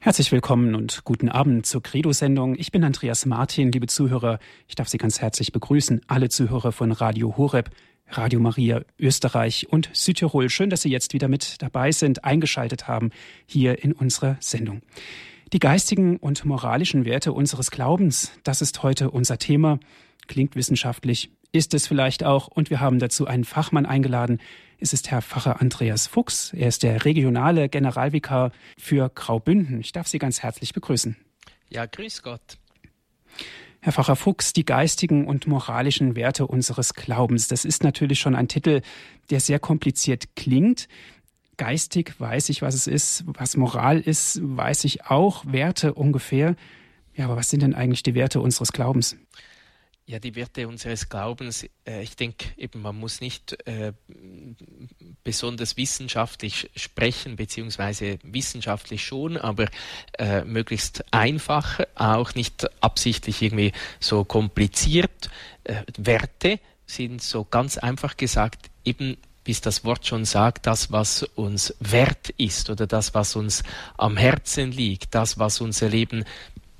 Herzlich willkommen und guten Abend zur Credo-Sendung. Ich bin Andreas Martin, liebe Zuhörer. Ich darf Sie ganz herzlich begrüßen, alle Zuhörer von Radio Horeb, Radio Maria Österreich und Südtirol. Schön, dass Sie jetzt wieder mit dabei sind, eingeschaltet haben hier in unserer Sendung. Die geistigen und moralischen Werte unseres Glaubens, das ist heute unser Thema. Klingt wissenschaftlich, ist es vielleicht auch. Und wir haben dazu einen Fachmann eingeladen, es ist Herr Pfarrer Andreas Fuchs. Er ist der regionale Generalvikar für Graubünden. Ich darf Sie ganz herzlich begrüßen. Ja, grüß Gott. Herr Pfarrer Fuchs, die geistigen und moralischen Werte unseres Glaubens. Das ist natürlich schon ein Titel, der sehr kompliziert klingt. Geistig weiß ich, was es ist. Was Moral ist, weiß ich auch. Werte ungefähr. Ja, aber was sind denn eigentlich die Werte unseres Glaubens? Ja, die Werte unseres Glaubens, äh, ich denke eben, man muss nicht äh, besonders wissenschaftlich sprechen, beziehungsweise wissenschaftlich schon, aber äh, möglichst einfach, auch nicht absichtlich irgendwie so kompliziert. Äh, Werte sind so ganz einfach gesagt eben bis das Wort schon sagt, das, was uns wert ist oder das, was uns am Herzen liegt, das, was unser Leben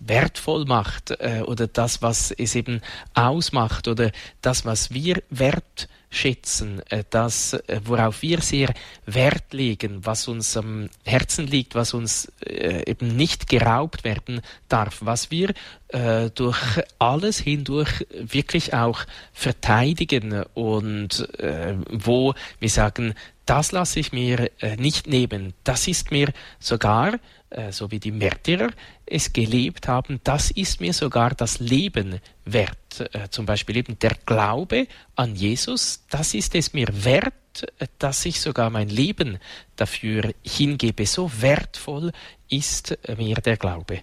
wertvoll macht äh, oder das, was es eben ausmacht oder das, was wir wertschätzen, äh, das, äh, worauf wir sehr Wert legen, was uns am Herzen liegt, was uns äh, eben nicht geraubt werden darf, was wir äh, durch alles hindurch wirklich auch verteidigen und äh, wo wir sagen, das lasse ich mir nicht nehmen, das ist mir sogar äh, so wie die Märtyrer es gelebt haben, das ist mir sogar das Leben wert. Äh, zum Beispiel eben der Glaube an Jesus, das ist es mir wert, äh, dass ich sogar mein Leben dafür hingebe. So wertvoll ist mir der Glaube.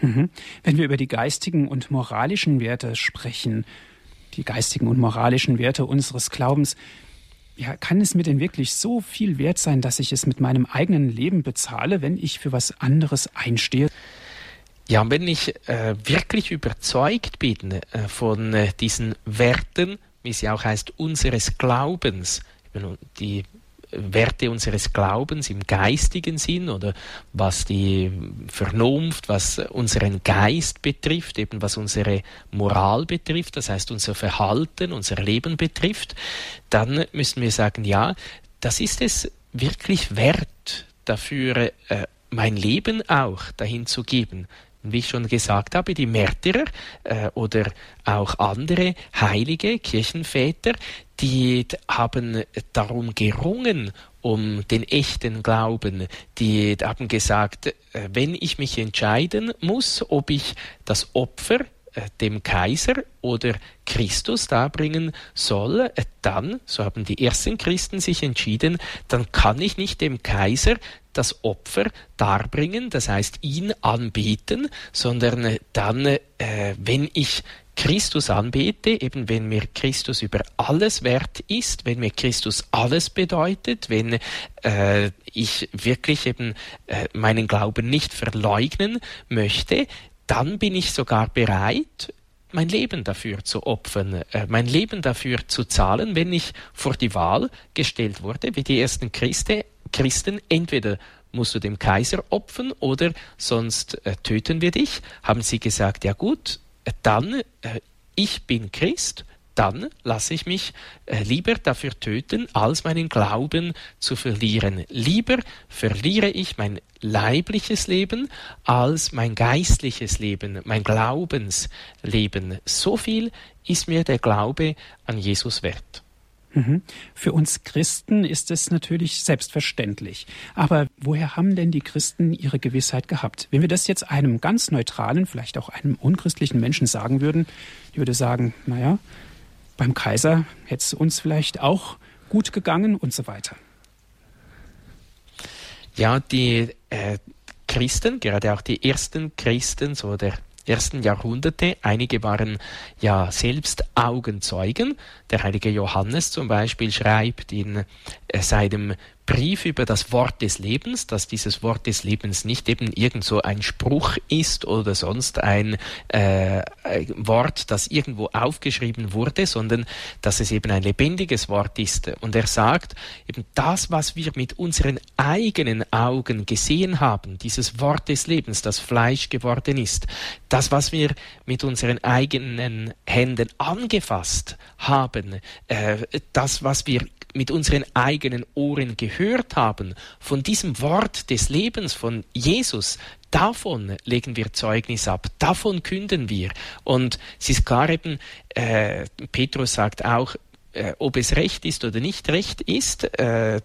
Mhm. Wenn wir über die geistigen und moralischen Werte sprechen, die geistigen und moralischen Werte unseres Glaubens, ja, kann es mir denn wirklich so viel wert sein, dass ich es mit meinem eigenen Leben bezahle, wenn ich für was anderes einstehe? Ja, wenn ich äh, wirklich überzeugt bin äh, von äh, diesen Werten, wie sie auch heißt, unseres Glaubens, die Werte unseres Glaubens im geistigen Sinn oder was die Vernunft, was unseren Geist betrifft, eben was unsere Moral betrifft, das heißt unser Verhalten, unser Leben betrifft, dann müssen wir sagen, ja, das ist es wirklich wert, dafür äh, mein Leben auch dahin zu geben, wie ich schon gesagt habe, die Märtyrer äh, oder auch andere heilige Kirchenväter, die haben darum gerungen, um den echten Glauben. Die haben gesagt, äh, wenn ich mich entscheiden muss, ob ich das Opfer äh, dem Kaiser oder Christus darbringen soll, äh, dann, so haben die ersten Christen sich entschieden, dann kann ich nicht dem Kaiser das Opfer darbringen, das heißt ihn anbeten, sondern dann, wenn ich Christus anbete, eben wenn mir Christus über alles wert ist, wenn mir Christus alles bedeutet, wenn äh, ich wirklich eben äh, meinen Glauben nicht verleugnen möchte, dann bin ich sogar bereit, mein Leben dafür zu opfern, äh, mein Leben dafür zu zahlen, wenn ich vor die Wahl gestellt wurde, wie die ersten Christen, Christen. Entweder musst du dem Kaiser opfern oder sonst äh, töten wir dich, haben sie gesagt, ja gut, dann äh, ich bin Christ, dann lasse ich mich äh, lieber dafür töten, als meinen Glauben zu verlieren. Lieber verliere ich mein leibliches Leben als mein geistliches Leben, mein Glaubensleben. So viel ist mir der Glaube an Jesus wert. Mhm. Für uns Christen ist es natürlich selbstverständlich. Aber woher haben denn die Christen ihre Gewissheit gehabt? Wenn wir das jetzt einem ganz neutralen, vielleicht auch einem unchristlichen Menschen sagen würden, die würde sagen, naja, beim Kaiser hätte es uns vielleicht auch gut gegangen und so weiter. Ja, die äh, Christen, gerade auch die ersten Christen, so der ersten Jahrhunderte. Einige waren ja selbst Augenzeugen. Der heilige Johannes zum Beispiel schreibt in äh, seinem Brief über das Wort des Lebens, dass dieses Wort des Lebens nicht eben irgend so ein Spruch ist oder sonst ein äh, Wort, das irgendwo aufgeschrieben wurde, sondern dass es eben ein lebendiges Wort ist. Und er sagt, eben das, was wir mit unseren eigenen Augen gesehen haben, dieses Wort des Lebens, das Fleisch geworden ist, das, was wir mit unseren eigenen Händen angefasst haben, äh, das, was wir mit unseren eigenen Ohren gehört haben, von diesem Wort des Lebens von Jesus, davon legen wir Zeugnis ab, davon künden wir. Und es ist klar eben, äh, Petrus sagt auch, ob es recht ist oder nicht recht ist, äh, äh,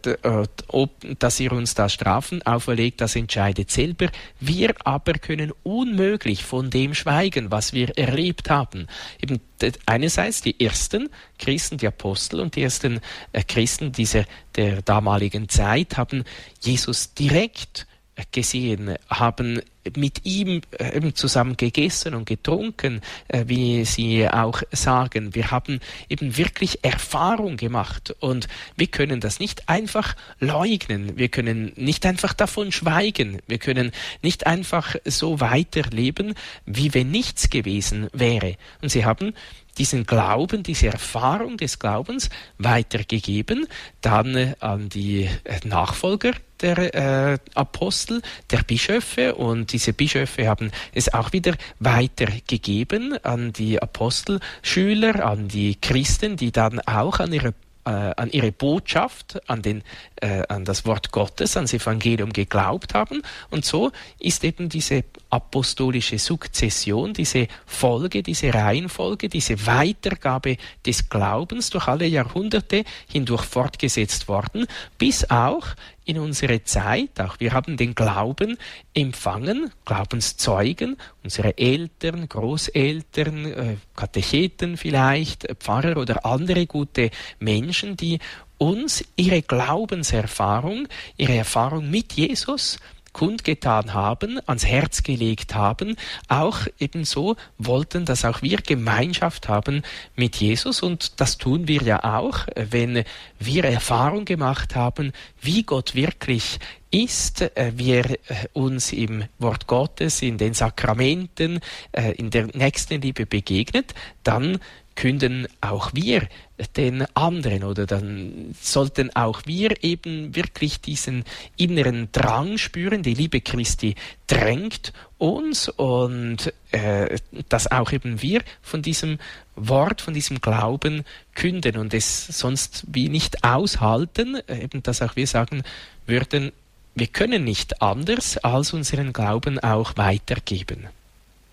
ob, dass ihr uns da Strafen auferlegt, das entscheidet selber. Wir aber können unmöglich von dem schweigen, was wir erlebt haben. Eben einerseits die ersten Christen, die Apostel und die ersten äh, Christen dieser der damaligen Zeit haben Jesus direkt gesehen, haben mit ihm äh, eben zusammen gegessen und getrunken, äh, wie Sie auch sagen. Wir haben eben wirklich Erfahrung gemacht und wir können das nicht einfach leugnen. Wir können nicht einfach davon schweigen. Wir können nicht einfach so weiterleben, wie wenn nichts gewesen wäre. Und Sie haben diesen Glauben, diese Erfahrung des Glaubens weitergegeben, dann äh, an die Nachfolger der äh, Apostel, der Bischöfe und diese Bischöfe haben es auch wieder weitergegeben an die Apostelschüler, an die Christen, die dann auch an ihre äh, an ihre Botschaft, an, den, äh, an das Wort Gottes, ans Evangelium geglaubt haben. Und so ist eben diese apostolische Sukzession, diese Folge, diese Reihenfolge, diese Weitergabe des Glaubens durch alle Jahrhunderte hindurch fortgesetzt worden, bis auch in unsere Zeit, auch wir haben den Glauben empfangen, Glaubenszeugen, unsere Eltern, Großeltern, äh, Katecheten vielleicht, Pfarrer oder andere gute Menschen, die uns ihre Glaubenserfahrung, ihre Erfahrung mit Jesus kundgetan haben, ans Herz gelegt haben, auch ebenso wollten, dass auch wir Gemeinschaft haben mit Jesus. Und das tun wir ja auch, wenn wir Erfahrung gemacht haben, wie Gott wirklich ist, äh, wir äh, uns im Wort Gottes, in den Sakramenten, äh, in der Nächstenliebe begegnet, dann künden auch wir den anderen oder dann sollten auch wir eben wirklich diesen inneren Drang spüren, die Liebe Christi drängt uns und äh, dass auch eben wir von diesem Wort, von diesem Glauben künden und es sonst wie nicht aushalten, eben dass auch wir sagen würden, wir können nicht anders als unseren Glauben auch weitergeben.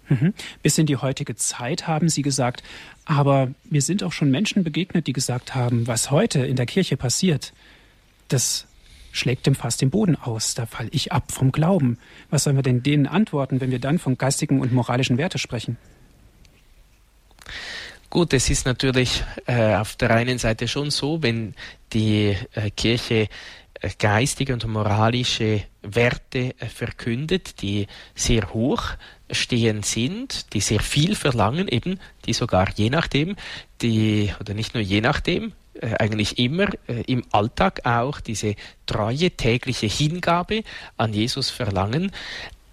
Mhm. Bis in die heutige Zeit haben Sie gesagt, aber mir sind auch schon Menschen begegnet, die gesagt haben, was heute in der Kirche passiert, das schlägt dem fast den Boden aus, da falle ich ab vom Glauben. Was sollen wir denn denen antworten, wenn wir dann von geistigen und moralischen Werte sprechen? Gut, es ist natürlich äh, auf der einen Seite schon so, wenn die äh, Kirche äh, geistige und moralische Werte äh, verkündet, die sehr hoch stehend sind, die sehr viel verlangen, eben, die sogar je nachdem, die, oder nicht nur je nachdem, äh, eigentlich immer äh, im Alltag auch diese treue tägliche Hingabe an Jesus verlangen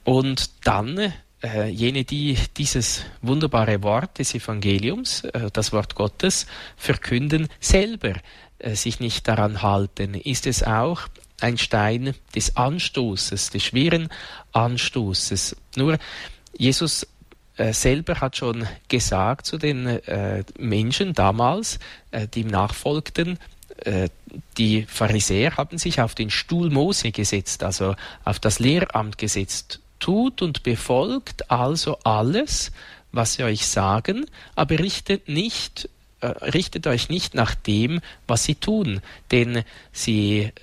und dann äh, jene, die dieses wunderbare Wort des Evangeliums, äh, das Wort Gottes, verkünden, selber äh, sich nicht daran halten, ist es auch ein Stein des Anstoßes, des schweren Anstoßes. Nur Jesus äh, selber hat schon gesagt zu den äh, Menschen damals, äh, die ihm nachfolgten, die Pharisäer haben sich auf den Stuhl Mose gesetzt, also auf das Lehramt gesetzt. Tut und befolgt also alles, was sie euch sagen, aber richtet nicht richtet euch nicht nach dem, was sie tun, denn sie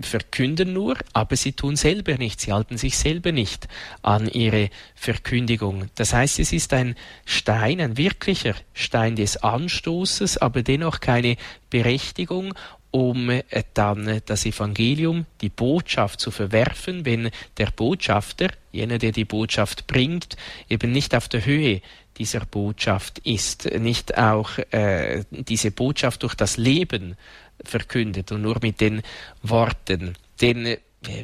verkünden nur, aber sie tun selber nicht, sie halten sich selber nicht an ihre Verkündigung. Das heißt, es ist ein Stein, ein wirklicher Stein des Anstoßes, aber dennoch keine Berechtigung, um äh, dann das Evangelium, die Botschaft zu verwerfen, wenn der Botschafter, jener, der die Botschaft bringt, eben nicht auf der Höhe dieser Botschaft ist, nicht auch äh, diese Botschaft durch das Leben verkündet und nur mit den Worten. Denn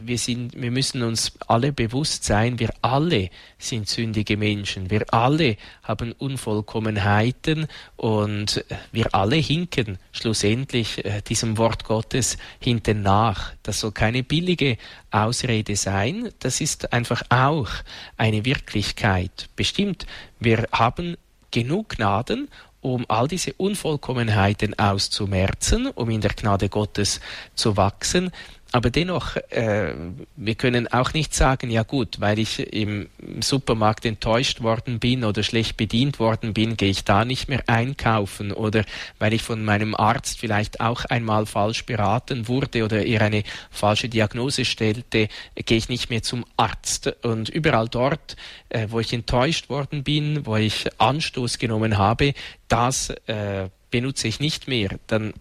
wir, sind, wir müssen uns alle bewusst sein, wir alle sind sündige Menschen, wir alle haben Unvollkommenheiten und wir alle hinken schlussendlich äh, diesem Wort Gottes hinten nach. Das soll keine billige Ausrede sein, das ist einfach auch eine Wirklichkeit. Bestimmt, wir haben genug Gnaden um all diese Unvollkommenheiten auszumerzen, um in der Gnade Gottes zu wachsen aber dennoch, äh, wir können auch nicht sagen, ja gut, weil ich im Supermarkt enttäuscht worden bin oder schlecht bedient worden bin, gehe ich da nicht mehr einkaufen oder weil ich von meinem Arzt vielleicht auch einmal falsch beraten wurde oder ihr eine falsche Diagnose stellte, gehe ich nicht mehr zum Arzt. Und überall dort, äh, wo ich enttäuscht worden bin, wo ich Anstoß genommen habe, das äh, benutze ich nicht mehr. Dann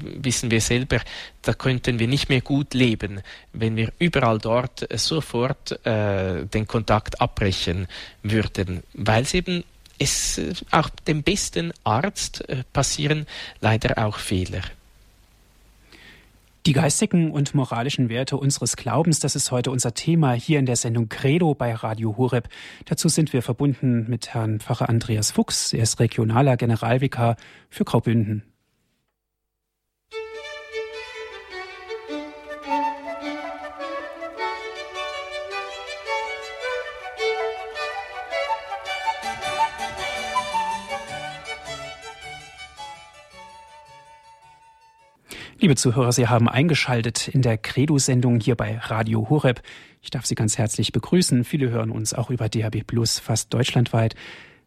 wissen wir selber, da könnten wir nicht mehr gut leben, wenn wir überall dort sofort äh, den Kontakt abbrechen würden, weil es eben es äh, auch dem besten Arzt äh, passieren leider auch Fehler. Die geistigen und moralischen Werte unseres Glaubens, das ist heute unser Thema hier in der Sendung Credo bei Radio Horeb. Dazu sind wir verbunden mit Herrn Pfarrer Andreas Fuchs. Er ist regionaler Generalvikar für Graubünden. Liebe Zuhörer, Sie haben eingeschaltet in der Credo-Sendung hier bei Radio Horeb. Ich darf Sie ganz herzlich begrüßen. Viele hören uns auch über DHB Plus fast deutschlandweit.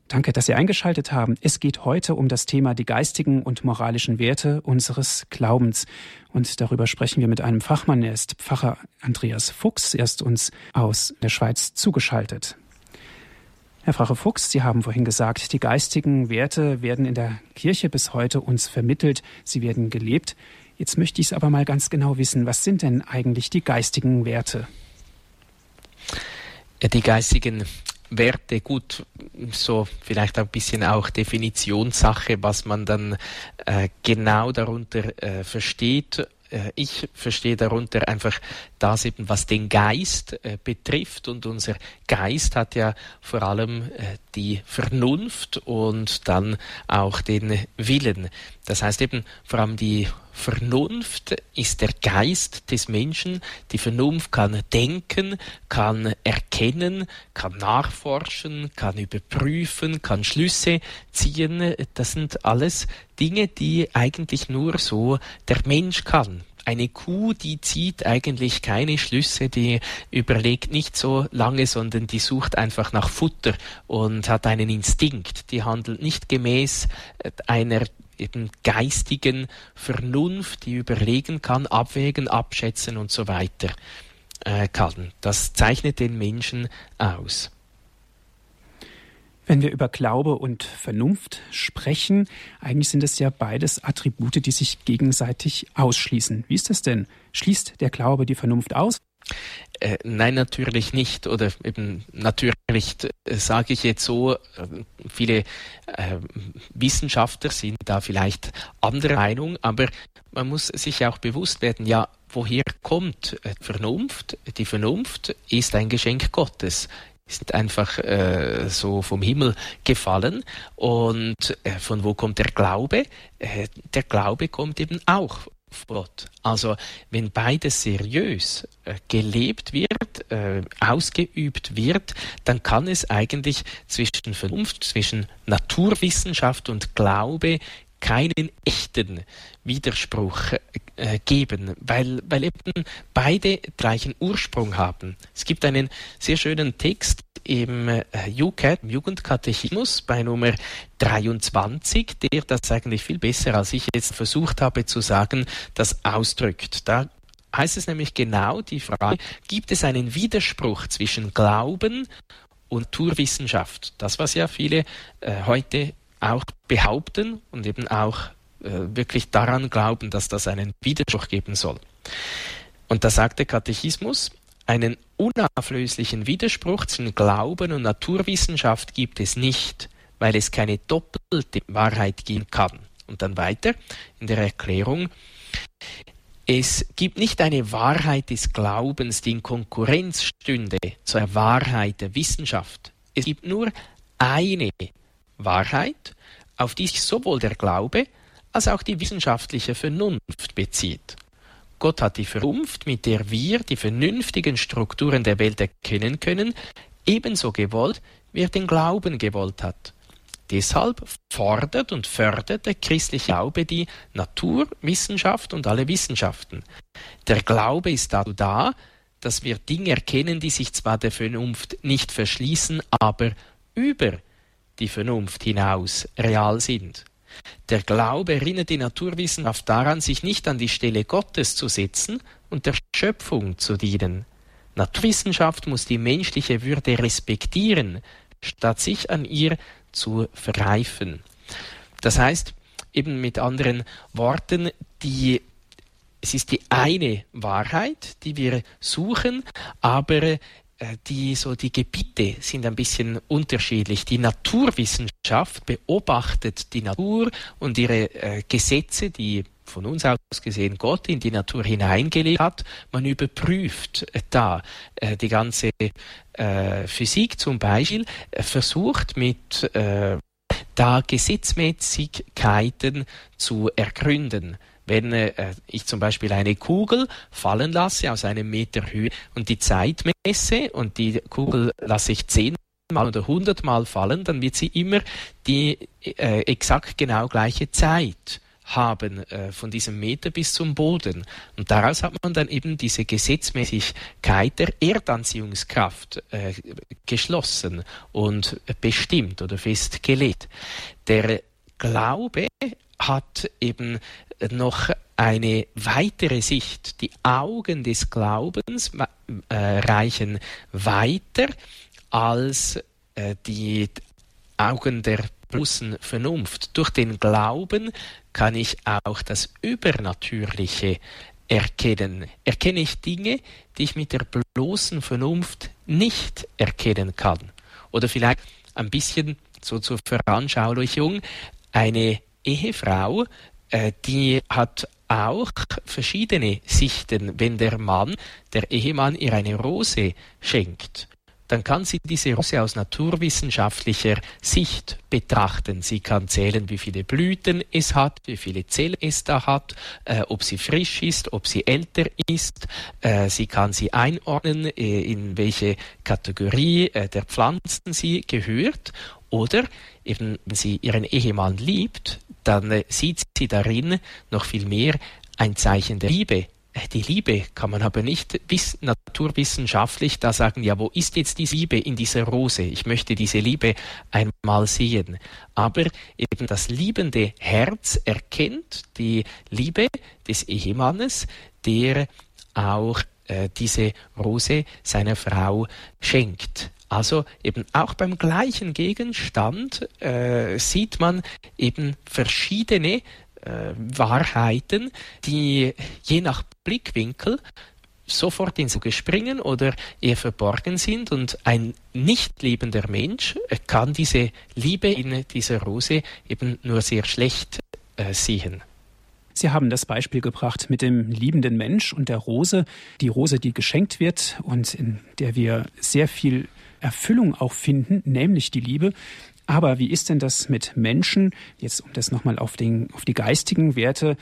Danke, dass Sie eingeschaltet haben. Es geht heute um das Thema die geistigen und moralischen Werte unseres Glaubens. Und darüber sprechen wir mit einem Fachmann. Er ist Pfarrer Andreas Fuchs. Er ist uns aus der Schweiz zugeschaltet. Herr Pfarrer Fuchs, Sie haben vorhin gesagt, die geistigen Werte werden in der Kirche bis heute uns vermittelt. Sie werden gelebt. Jetzt möchte ich es aber mal ganz genau wissen. Was sind denn eigentlich die geistigen Werte? Die geistigen Werte, gut, so vielleicht ein bisschen auch Definitionssache, was man dann äh, genau darunter äh, versteht. Äh, ich verstehe darunter einfach das eben, was den Geist äh, betrifft. Und unser Geist hat ja vor allem äh, die Vernunft und dann auch den Willen. Das heißt eben vor allem die Vernunft ist der Geist des Menschen. Die Vernunft kann denken, kann erkennen, kann nachforschen, kann überprüfen, kann Schlüsse ziehen. Das sind alles Dinge, die eigentlich nur so der Mensch kann. Eine Kuh, die zieht eigentlich keine Schlüsse, die überlegt nicht so lange, sondern die sucht einfach nach Futter und hat einen Instinkt. Die handelt nicht gemäß einer eben geistigen Vernunft, die überlegen kann, abwägen, abschätzen und so weiter äh, kann. Das zeichnet den Menschen aus. Wenn wir über Glaube und Vernunft sprechen, eigentlich sind es ja beides Attribute, die sich gegenseitig ausschließen. Wie ist das denn? Schließt der Glaube die Vernunft aus? Äh, nein, natürlich nicht. Oder eben natürlich äh, sage ich jetzt so, äh, viele äh, Wissenschaftler sind da vielleicht anderer Meinung, aber man muss sich auch bewusst werden, ja, woher kommt Vernunft? Die Vernunft ist ein Geschenk Gottes ist einfach äh, so vom Himmel gefallen. Und äh, von wo kommt der Glaube? Äh, der Glaube kommt eben auch Gott. Also wenn beides seriös äh, gelebt wird, äh, ausgeübt wird, dann kann es eigentlich zwischen Vernunft, zwischen Naturwissenschaft und Glaube keinen echten Widerspruch äh, geben, weil, weil eben beide gleichen Ursprung haben. Es gibt einen sehr schönen Text im äh, UCAT, im Jugendkatechismus bei Nummer 23, der das eigentlich viel besser, als ich jetzt versucht habe zu sagen, das ausdrückt. Da heißt es nämlich genau die Frage, gibt es einen Widerspruch zwischen Glauben und Naturwissenschaft? Das, was ja viele äh, heute auch behaupten und eben auch äh, wirklich daran glauben, dass das einen Widerspruch geben soll. Und da sagt der Katechismus, einen unauflöslichen Widerspruch zwischen Glauben und Naturwissenschaft gibt es nicht, weil es keine doppelte Wahrheit geben kann. Und dann weiter in der Erklärung, es gibt nicht eine Wahrheit des Glaubens, die in Konkurrenz stünde zur Wahrheit der Wissenschaft. Es gibt nur eine Wahrheit, auf die sich sowohl der Glaube als auch die wissenschaftliche Vernunft bezieht. Gott hat die Vernunft, mit der wir die vernünftigen Strukturen der Welt erkennen können, ebenso gewollt, wie er den Glauben gewollt hat. Deshalb fordert und fördert der christliche Glaube die Natur, Wissenschaft und alle Wissenschaften. Der Glaube ist dazu da, dass wir Dinge erkennen, die sich zwar der Vernunft nicht verschließen, aber über die Vernunft hinaus real sind. Der Glaube erinnert die Naturwissenschaft daran, sich nicht an die Stelle Gottes zu setzen und der Schöpfung zu dienen. Naturwissenschaft muss die menschliche Würde respektieren, statt sich an ihr zu verreifen. Das heißt, eben mit anderen Worten, die, es ist die eine Wahrheit, die wir suchen, aber die so die Gebiete sind ein bisschen unterschiedlich. Die Naturwissenschaft beobachtet die Natur und ihre äh, Gesetze, die von uns aus gesehen Gott in die Natur hineingelegt hat. Man überprüft da äh, die ganze äh, Physik zum Beispiel, äh, versucht mit äh, da Gesetzmäßigkeiten zu ergründen. Wenn äh, ich zum Beispiel eine Kugel fallen lasse aus einem Meter Höhe und die Zeit messe und die Kugel lasse ich zehnmal oder hundertmal fallen, dann wird sie immer die äh, exakt genau gleiche Zeit haben äh, von diesem Meter bis zum Boden. Und daraus hat man dann eben diese Gesetzmäßigkeit der Erdanziehungskraft äh, geschlossen und bestimmt oder festgelegt. Der Glaube hat eben noch eine weitere Sicht. Die Augen des Glaubens äh, reichen weiter als äh, die Augen der bloßen Vernunft. Durch den Glauben kann ich auch das Übernatürliche erkennen. Erkenne ich Dinge, die ich mit der bloßen Vernunft nicht erkennen kann. Oder vielleicht ein bisschen so zur Veranschaulichung, eine Ehefrau, die hat auch verschiedene Sichten, wenn der Mann, der Ehemann ihr eine Rose schenkt dann kann sie diese Rose aus naturwissenschaftlicher Sicht betrachten. Sie kann zählen, wie viele Blüten es hat, wie viele Zellen es da hat, äh, ob sie frisch ist, ob sie älter ist. Äh, sie kann sie einordnen, äh, in welche Kategorie äh, der Pflanzen sie gehört. Oder eben, wenn sie ihren Ehemann liebt, dann äh, sieht sie darin noch viel mehr ein Zeichen der Liebe äh, die Liebe kann man aber nicht naturwissenschaftlich da sagen, ja, wo ist jetzt die Liebe in dieser Rose? Ich möchte diese Liebe einmal sehen. Aber eben das liebende Herz erkennt die Liebe des Ehemannes, der auch äh, diese Rose seiner Frau schenkt. Also eben auch beim gleichen Gegenstand äh, sieht man eben verschiedene äh, Wahrheiten, die je nach Blickwinkel sofort ins Auge springen oder eher verborgen sind und ein nicht liebender Mensch kann diese Liebe in dieser Rose eben nur sehr schlecht äh, sehen. Sie haben das Beispiel gebracht mit dem liebenden Mensch und der Rose. Die Rose, die geschenkt wird und in der wir sehr viel Erfüllung auch finden, nämlich die Liebe. Aber wie ist denn das mit Menschen? Jetzt, um das nochmal auf, auf die geistigen Werte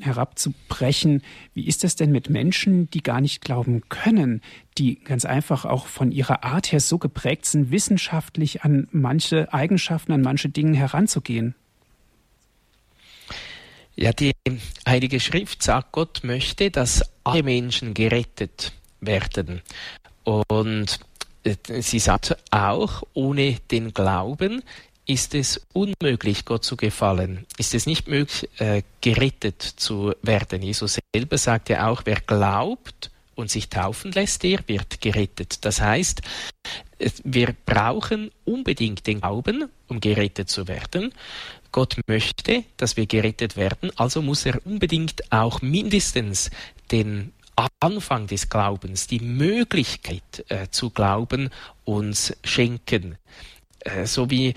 herabzubrechen. Wie ist das denn mit Menschen, die gar nicht glauben können, die ganz einfach auch von ihrer Art her so geprägt sind, wissenschaftlich an manche Eigenschaften, an manche Dinge heranzugehen? Ja, die Heilige Schrift sagt, Gott möchte, dass alle Menschen gerettet werden. Und sie sagt auch, ohne den Glauben ist es unmöglich, Gott zu gefallen. Ist es nicht möglich, äh, gerettet zu werden. Jesus selber sagt ja auch, wer glaubt und sich taufen lässt, der wird gerettet. Das heißt, wir brauchen unbedingt den Glauben, um gerettet zu werden. Gott möchte, dass wir gerettet werden, also muss er unbedingt auch mindestens den Anfang des Glaubens, die Möglichkeit äh, zu glauben, uns schenken. Äh, so wie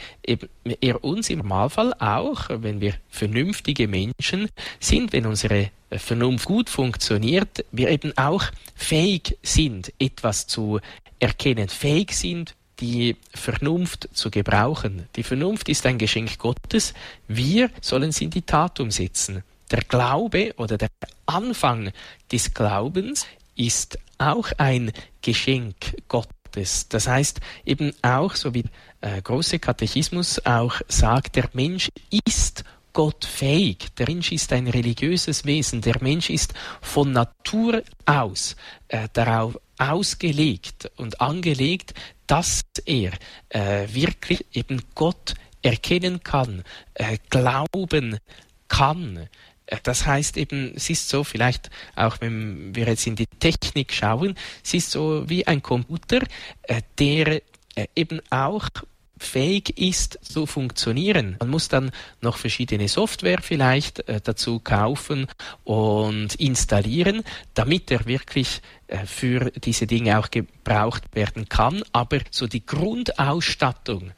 er uns im Normalfall auch, wenn wir vernünftige Menschen sind, wenn unsere Vernunft gut funktioniert, wir eben auch fähig sind, etwas zu erkennen, fähig sind, die Vernunft zu gebrauchen. Die Vernunft ist ein Geschenk Gottes. Wir sollen sie in die Tat umsetzen. Der Glaube oder der Anfang des Glaubens ist auch ein Geschenk Gottes. Das heißt eben auch, so wie der äh, große Katechismus auch sagt, der Mensch ist Gott fähig. Der Mensch ist ein religiöses Wesen. Der Mensch ist von Natur aus äh, darauf ausgelegt und angelegt, dass er äh, wirklich eben Gott erkennen kann, äh, glauben kann. Äh, das heißt eben, es ist so, vielleicht auch wenn wir jetzt in die Technik schauen, es ist so wie ein Computer, äh, der äh, eben auch fähig ist zu funktionieren. Man muss dann noch verschiedene Software vielleicht dazu kaufen und installieren, damit er wirklich für diese Dinge auch gebraucht werden kann. Aber so die Grundausstattung,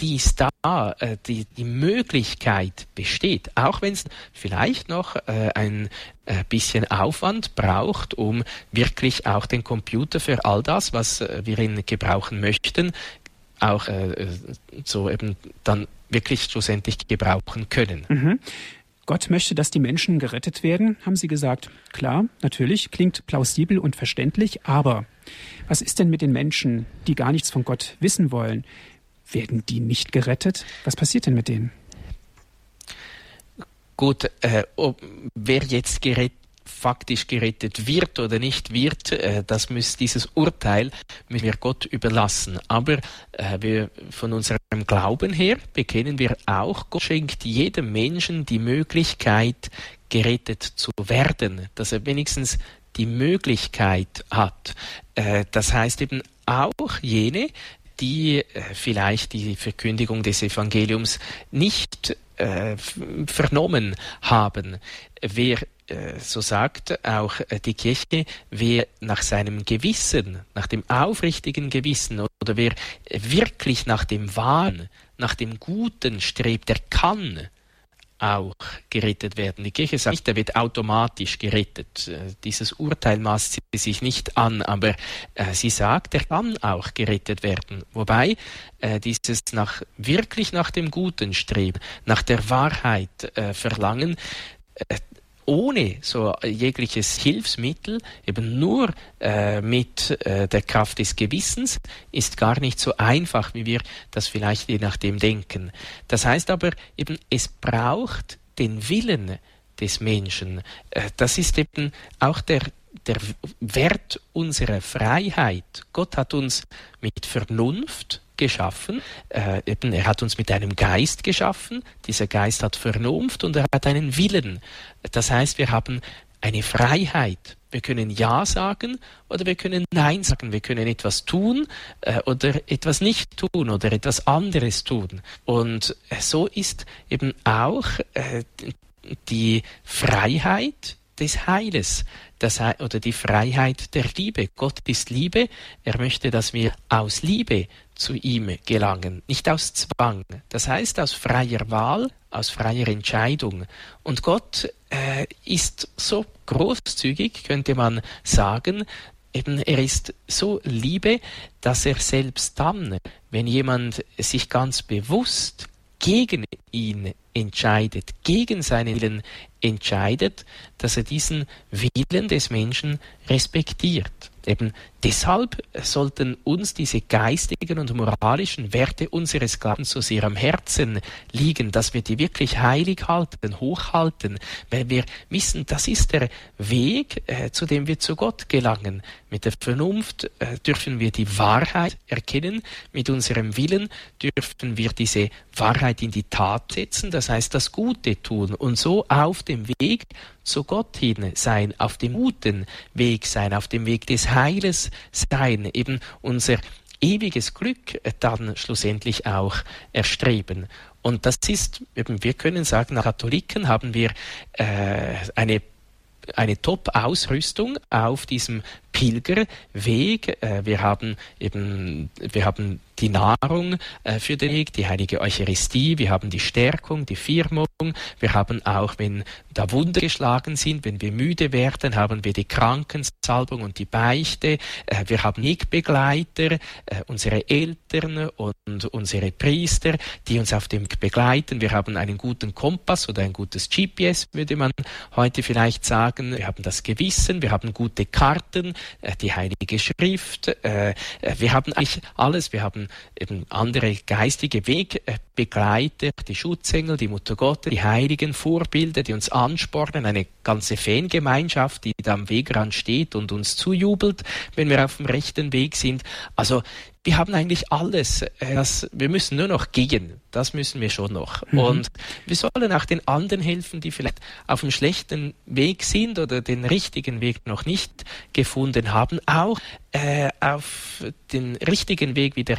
die ist da, äh, die, die Möglichkeit besteht, auch wenn es vielleicht noch äh, ein bisschen Aufwand braucht, um wirklich auch den Computer für all das, was wir ihn gebrauchen möchten, auch so eben dann wirklich schlussendlich gebrauchen können. Mhm. Gott möchte, dass die Menschen gerettet werden, haben Sie gesagt. Klar, natürlich, klingt plausibel und verständlich, aber was ist denn mit den Menschen, die gar nichts von Gott wissen wollen? Werden die nicht gerettet? Was passiert denn mit denen? Gut, äh, ob, wer jetzt gerett, faktisch gerettet wird oder nicht wird, äh, das muss dieses Urteil müssen wir Gott überlassen. Aber äh, wir, von unserem Glauben her bekennen wir auch, Gott schenkt jedem Menschen die Möglichkeit, gerettet zu werden, dass er wenigstens die Möglichkeit hat. Äh, das heißt eben auch jene, die äh, vielleicht die Verkündigung des Evangeliums nicht äh, vernommen haben. Wer äh, so sagt auch die Kirche, wer nach seinem Gewissen, nach dem aufrichtigen Gewissen oder wer wirklich nach dem Wahren, nach dem Guten strebt, der kann auch gerettet werden. Die Kirche sagt nicht, er wird automatisch gerettet. Äh, dieses Urteil maßt sie sich nicht an, aber äh, sie sagt, er kann auch gerettet werden. Wobei äh, dieses nach, wirklich nach dem Guten streben, nach der Wahrheit verlangen, ohne so jegliches Hilfsmittel, eben nur äh, mit äh, der Kraft des Gewissens, ist gar nicht so einfach, wie wir das vielleicht je nachdem denken. Das heißt aber eben, es braucht den Willen des Menschen. Äh, das ist eben auch der, der Wert unserer Freiheit. Gott hat uns mit Vernunft geschaffen. Äh, eben, er hat uns mit einem Geist geschaffen. Dieser Geist hat Vernunft und er hat einen Willen. Das heißt, wir haben eine Freiheit. Wir können Ja sagen oder wir können Nein sagen. Wir können etwas tun äh, oder etwas nicht tun oder etwas anderes tun. Und äh, so ist eben auch äh, die Freiheit des Heiles das, oder die Freiheit der Liebe. Gott ist Liebe. Er möchte, dass wir aus Liebe zu ihm gelangen, nicht aus Zwang. Das heißt aus freier Wahl, aus freier Entscheidung. Und Gott äh, ist so großzügig, könnte man sagen, eben er ist so Liebe, dass er selbst dann, wenn jemand sich ganz bewusst gegen ihn entscheidet, gegen seinen Willen entscheidet, dass er diesen Willen des Menschen respektiert. Eben deshalb sollten uns diese geistigen und moralischen Werte unseres Glaubens so sehr am Herzen liegen, dass wir die wirklich heilig halten, hochhalten, weil wir wissen, das ist der Weg, äh, zu dem wir zu Gott gelangen. Mit der Vernunft äh, dürfen wir die Wahrheit erkennen, mit unserem Willen dürfen wir diese Wahrheit in die Tat setzen, das heißt das Gute tun und so auf dem Weg zu Gott hin sein, auf dem guten Weg sein, auf dem Weg des Heiles sein, eben unser ewiges Glück dann schlussendlich auch erstreben. Und das ist, eben, wir können sagen, als Katholiken haben wir äh, eine eine Top-Ausrüstung auf diesem Pilgerweg. Äh, wir haben eben, wir haben die Nahrung äh, für den Weg, die heilige Eucharistie, wir haben die Stärkung, die Firmung, wir haben auch, wenn da Wunder geschlagen sind, wenn wir müde werden, haben wir die Krankensalbung und die Beichte, äh, wir haben Wegbegleiter, äh, unsere Eltern und unsere Priester, die uns auf dem begleiten, wir haben einen guten Kompass oder ein gutes GPS, würde man heute vielleicht sagen, wir haben das Gewissen, wir haben gute Karten, die Heilige Schrift, äh, wir haben eigentlich alles, wir haben eben andere geistige Wegbegleiter, die Schutzengel, die Mutter Gottes, die heiligen Vorbilder, die uns anspornen, eine ganze Fangemeinschaft, die da am Wegrand steht und uns zujubelt, wenn wir auf dem rechten Weg sind. Also wir haben eigentlich alles. Äh, das, wir müssen nur noch gehen. Das müssen wir schon noch. Mhm. Und wir sollen auch den anderen helfen, die vielleicht auf einem schlechten Weg sind oder den richtigen Weg noch nicht gefunden haben, auch äh, auf den richtigen Weg wieder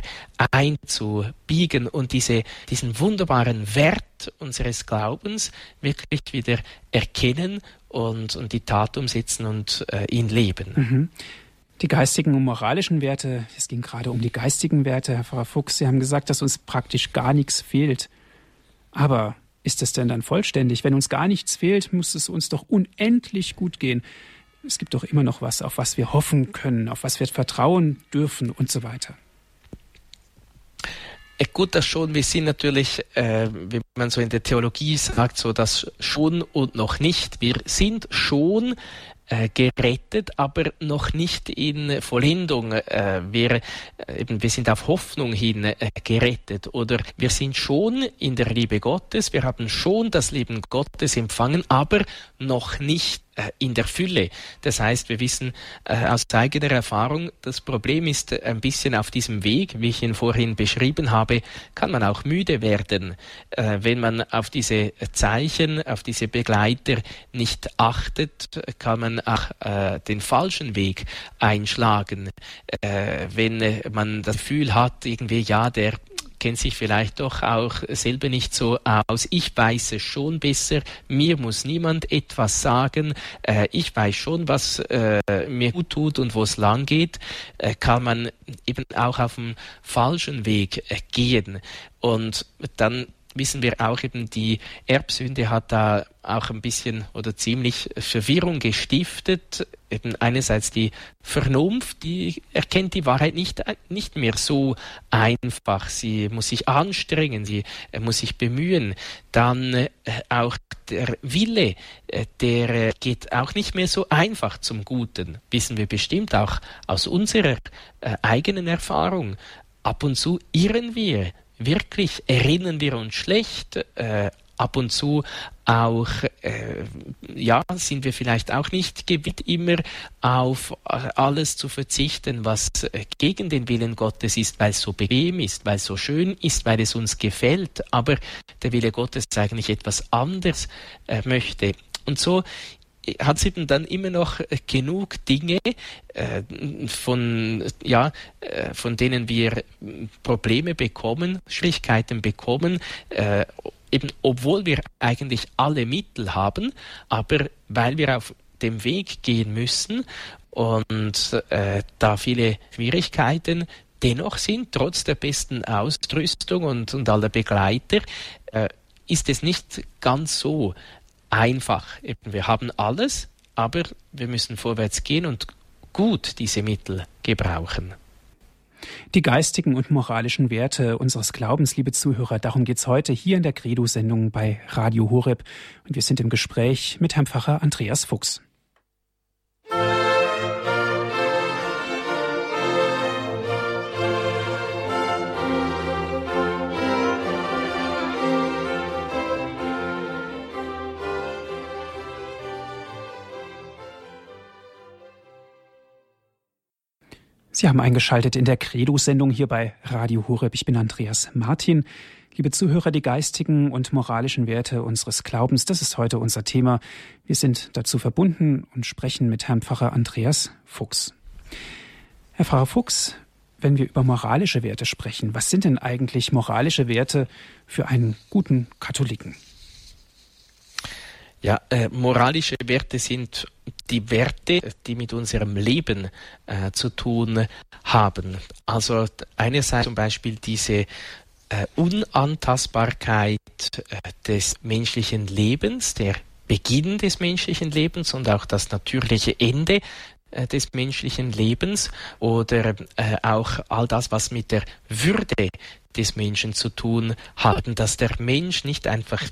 einzubiegen und diese, diesen wunderbaren Wert unseres Glaubens wirklich wieder erkennen und, und die Tat umsetzen und äh, ihn leben. Mhm. Die geistigen und moralischen Werte, es ging gerade um die geistigen Werte, Herr Pfarrer Fuchs, Sie haben gesagt, dass uns praktisch gar nichts fehlt. Aber ist es denn dann vollständig? Wenn uns gar nichts fehlt, muss es uns doch unendlich gut gehen. Es gibt doch immer noch was, auf was wir hoffen können, auf was wir vertrauen dürfen und so weiter. Gut, das schon. Wir sind natürlich, äh, wie man so in der Theologie sagt, so das schon und noch nicht. Wir sind schon äh, gerettet, aber noch nicht in Vollendung. Äh, wir, äh, eben, wir sind auf Hoffnung hin gerettet oder wir sind schon in der Liebe Gottes, wir haben schon das Leben Gottes empfangen, aber noch nicht in der Fülle. Das heißt, wir wissen äh, aus eigener Erfahrung, das Problem ist äh, ein bisschen auf diesem Weg, wie ich ihn vorhin beschrieben habe, kann man auch müde werden, äh, wenn man auf diese Zeichen, auf diese Begleiter nicht achtet, kann man auch äh, den falschen Weg einschlagen. Äh, wenn man das Gefühl hat, irgendwie, ja, der kennt sich vielleicht doch auch selber nicht so aus. Ich weiß es schon besser, mir muss niemand etwas sagen, äh, ich weiß schon, was äh, mir gut tut und wo es lang geht, äh, kann man eben auch auf dem falschen Weg äh, gehen. Und dann wissen wir auch eben, die Erbsünde hat da auch ein bisschen oder ziemlich Verwirrung gestiftet. Eben einerseits die Vernunft, die erkennt die Wahrheit nicht, nicht mehr so einfach. Sie muss sich anstrengen, sie äh, muss sich bemühen. Dann äh, auch der Wille, äh, der geht auch nicht mehr so einfach zum Guten. Wissen wir bestimmt auch aus unserer eigenen Erfahrung. Ab und zu irren wir wirklich erinnern wir uns schlecht, äh, ab und zu auch, äh, ja, sind wir vielleicht auch nicht gewillt, immer auf alles zu verzichten, was äh, gegen den Willen Gottes ist, weil es so bequem ist, weil es so schön ist, weil es uns gefällt. Aber der Wille Gottes eigentlich etwas anderes äh, möchte. Und so hat eben dann immer noch genug Dinge, äh, von, ja, äh, von denen wir Probleme bekommen, Schwierigkeiten bekommen, äh, eben obwohl wir eigentlich alle Mittel haben, aber weil wir auf dem Weg gehen müssen und äh, da viele Schwierigkeiten dennoch sind, trotz der besten Ausrüstung und, und aller Begleiter, äh, ist es nicht ganz so einfach. Eben, wir haben alles, aber wir müssen vorwärts gehen und gut diese Mittel gebrauchen. Die geistigen und moralischen Werte unseres Glaubens, liebe Zuhörer, darum geht es heute hier in der Credo-Sendung bei Radio Horeb. Und wir sind im Gespräch mit Herrn Pfarrer Andreas Fuchs. Sie haben eingeschaltet in der Credo-Sendung hier bei Radio Horeb. Ich bin Andreas Martin. Liebe Zuhörer, die geistigen und moralischen Werte unseres Glaubens, das ist heute unser Thema. Wir sind dazu verbunden und sprechen mit Herrn Pfarrer Andreas Fuchs. Herr Pfarrer Fuchs, wenn wir über moralische Werte sprechen. Was sind denn eigentlich moralische Werte für einen guten Katholiken? Ja, äh, moralische Werte sind die Werte, die mit unserem Leben äh, zu tun haben. Also einerseits zum Beispiel diese äh, Unantastbarkeit äh, des menschlichen Lebens, der Beginn des menschlichen Lebens und auch das natürliche Ende äh, des menschlichen Lebens oder äh, auch all das, was mit der Würde des Menschen zu tun hat, dass der Mensch nicht einfach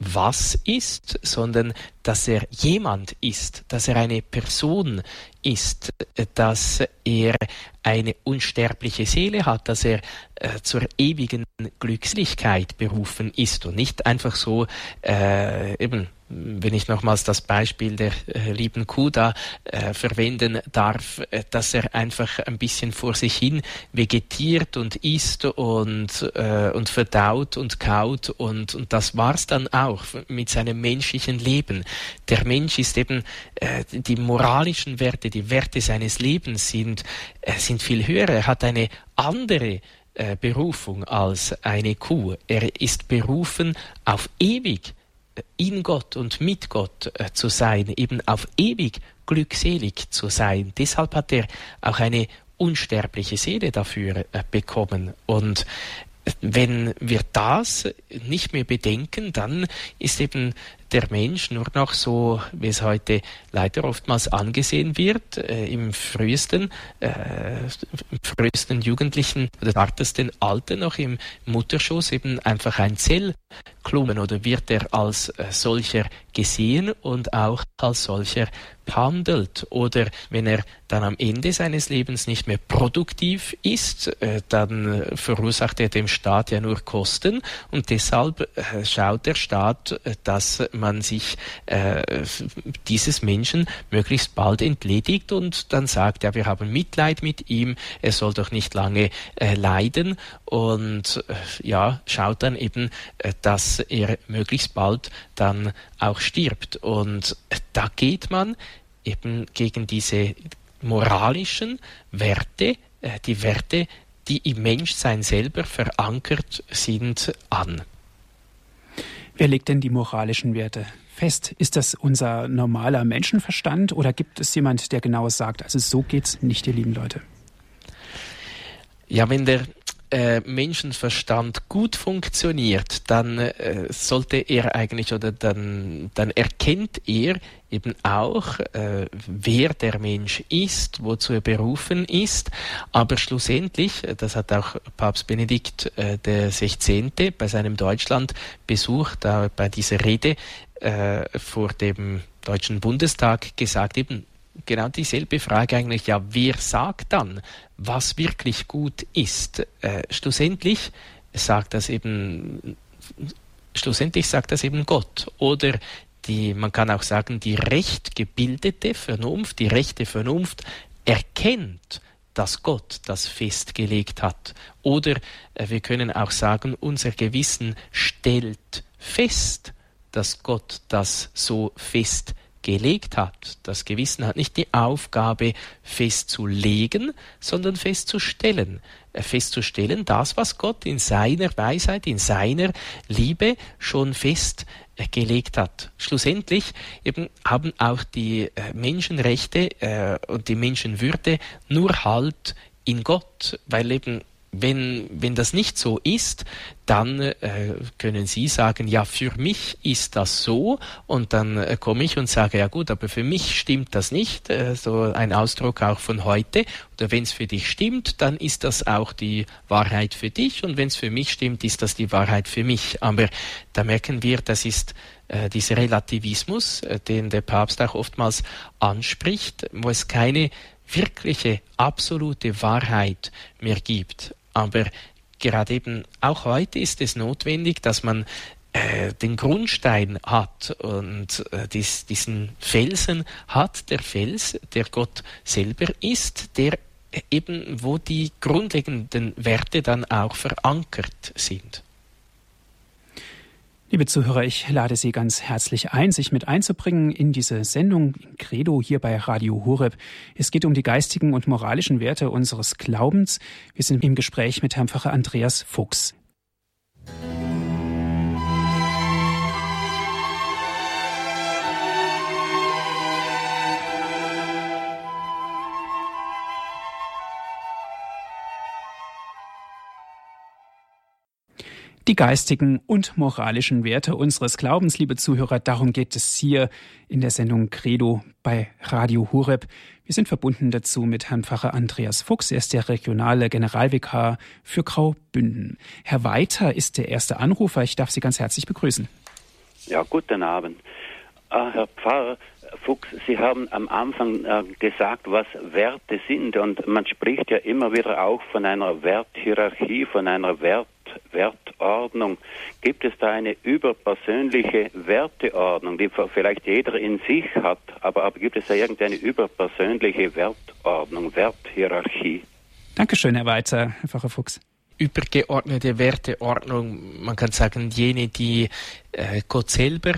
irgendwas ist, sondern dass er jemand ist, dass er eine Person ist, dass er eine unsterbliche Seele hat, dass er äh, zur ewigen Glückseligkeit berufen ist und nicht einfach so äh, eben wenn ich nochmals das Beispiel der äh, lieben Kuh da äh, verwenden darf, äh, dass er einfach ein bisschen vor sich hin vegetiert und isst und, äh, und verdaut und kaut und, und das war's dann auch mit seinem menschlichen Leben. Der Mensch ist eben, äh, die moralischen Werte, die Werte seines Lebens sind, äh, sind viel höher. Er hat eine andere äh, Berufung als eine Kuh. Er ist berufen auf ewig in Gott und mit Gott äh, zu sein, eben auf ewig glückselig zu sein. Deshalb hat er auch eine unsterbliche Seele dafür äh, bekommen. Und wenn wir das nicht mehr bedenken, dann ist eben der Mensch nur noch so, wie es heute leider oftmals angesehen wird, äh, im frühesten, äh, frühesten jugendlichen oder zartesten Alter noch im Mutterschoß eben einfach ein Zellklumpen oder wird er als äh, solcher gesehen und auch als solcher handelt oder wenn er dann am Ende seines Lebens nicht mehr produktiv ist, äh, dann verursacht er dem Staat ja nur Kosten und deshalb äh, schaut der Staat, äh, dass man sich dieses Menschen möglichst bald entledigt und dann sagt, ja, wir haben Mitleid mit ihm, er soll doch nicht lange leiden und ja, schaut dann eben, dass er möglichst bald dann auch stirbt und da geht man eben gegen diese moralischen Werte, äh, die Werte, die im Menschsein selber verankert sind, an. Wer legt denn die moralischen Werte fest? Ist das unser normaler Menschenverstand oder gibt es jemand, der genau sagt, also so geht's nicht, ihr lieben Leute? Ja, wenn der äh, Menschenverstand gut funktioniert, dann äh, sollte er eigentlich oder dann, dann erkennt er eben auch, äh, wer der Mensch ist, wozu er berufen ist. Aber schlussendlich, das hat auch Papst Benedikt äh, der 16. bei seinem Deutschlandbesuch, da bei dieser Rede äh, vor dem Deutschen Bundestag gesagt, eben genau dieselbe Frage eigentlich, ja, wer sagt dann, was wirklich gut ist? Äh, schlussendlich sagt das eben, schlussendlich sagt das eben Gott. Oder die, man kann auch sagen, die recht gebildete Vernunft, die rechte Vernunft erkennt, dass Gott das festgelegt hat. Oder äh, wir können auch sagen, unser Gewissen stellt fest, dass Gott das so festgelegt gelegt hat. Das Gewissen hat nicht die Aufgabe festzulegen, sondern festzustellen. Äh, festzustellen, das, was Gott in seiner Weisheit, in seiner Liebe schon festgelegt hat. Schlussendlich eben haben auch die äh, Menschenrechte äh, und die Menschenwürde nur Halt in Gott, weil eben wenn, wenn das nicht so ist, dann äh, können Sie sagen, ja, für mich ist das so und dann äh, komme ich und sage, ja gut, aber für mich stimmt das nicht, äh, so ein Ausdruck auch von heute. Oder wenn es für dich stimmt, dann ist das auch die Wahrheit für dich und wenn es für mich stimmt, ist das die Wahrheit für mich. Aber da merken wir, das ist äh, dieser Relativismus, äh, den der Papst auch oftmals anspricht, wo es keine wirkliche absolute Wahrheit mehr gibt. Aber gerade eben auch heute ist es notwendig, dass man äh, den Grundstein hat und äh, dies, diesen Felsen hat, der Fels, der Gott selber ist, der eben, wo die grundlegenden Werte dann auch verankert sind. Liebe Zuhörer, ich lade Sie ganz herzlich ein, sich mit einzubringen in diese Sendung in Credo hier bei Radio Horeb. Es geht um die geistigen und moralischen Werte unseres Glaubens. Wir sind im Gespräch mit Herrn Pfarrer Andreas Fuchs. Die geistigen und moralischen Werte unseres Glaubens, liebe Zuhörer. Darum geht es hier in der Sendung Credo bei Radio Hureb. Wir sind verbunden dazu mit Herrn Pfarrer Andreas Fuchs. Er ist der regionale Generalvikar für Graubünden. Herr Weiter ist der erste Anrufer. Ich darf Sie ganz herzlich begrüßen. Ja, guten Abend. Ah, Herr Pfarrer, Fuchs, Sie haben am Anfang äh, gesagt, was Werte sind und man spricht ja immer wieder auch von einer Werthierarchie, von einer Wert Wertordnung. Gibt es da eine überpersönliche Werteordnung, die vielleicht jeder in sich hat, aber, aber gibt es da irgendeine überpersönliche Wertordnung, Werthierarchie? Dankeschön, Herr Weiter, Herr Pfarrer Fuchs übergeordnete Werteordnung, man kann sagen, jene, die äh, Gott selber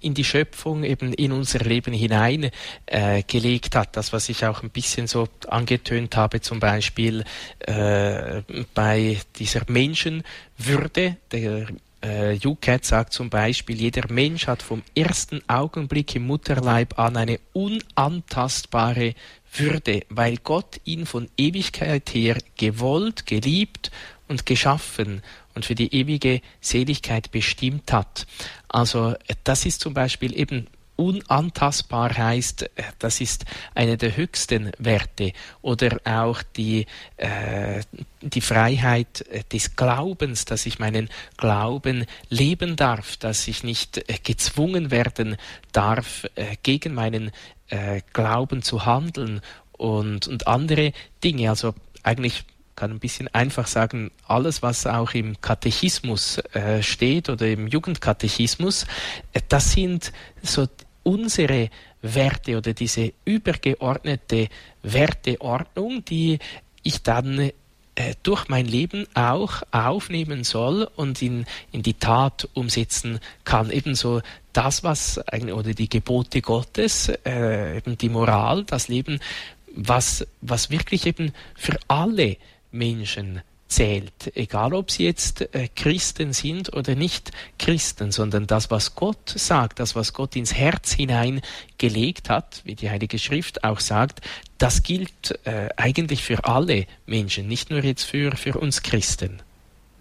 in die Schöpfung, eben in unser Leben hinein äh, gelegt hat. Das, was ich auch ein bisschen so angetönt habe, zum Beispiel äh, bei dieser Menschenwürde, der äh, UCAT sagt zum Beispiel, jeder Mensch hat vom ersten Augenblick im Mutterleib an eine unantastbare Würde, weil Gott ihn von Ewigkeit her gewollt, geliebt und geschaffen und für die ewige Seligkeit bestimmt hat. Also das ist zum Beispiel eben unantastbar heißt, das ist eine der höchsten Werte oder auch die, äh, die Freiheit des Glaubens, dass ich meinen Glauben leben darf, dass ich nicht äh, gezwungen werden darf, äh, gegen meinen äh, Glauben zu handeln und, und andere Dinge. Also eigentlich kann ein bisschen einfach sagen, alles, was auch im Katechismus äh, steht oder im Jugendkatechismus, äh, das sind so unsere Werte oder diese übergeordnete Werteordnung, die ich dann äh, durch mein Leben auch aufnehmen soll und in, in die Tat umsetzen kann. Ebenso das, was oder die Gebote Gottes, äh, eben die Moral, das Leben, was, was wirklich eben für alle Menschen zählt, egal ob sie jetzt äh, Christen sind oder nicht Christen, sondern das, was Gott sagt, das, was Gott ins Herz hinein gelegt hat, wie die Heilige Schrift auch sagt, das gilt äh, eigentlich für alle Menschen, nicht nur jetzt für, für uns Christen.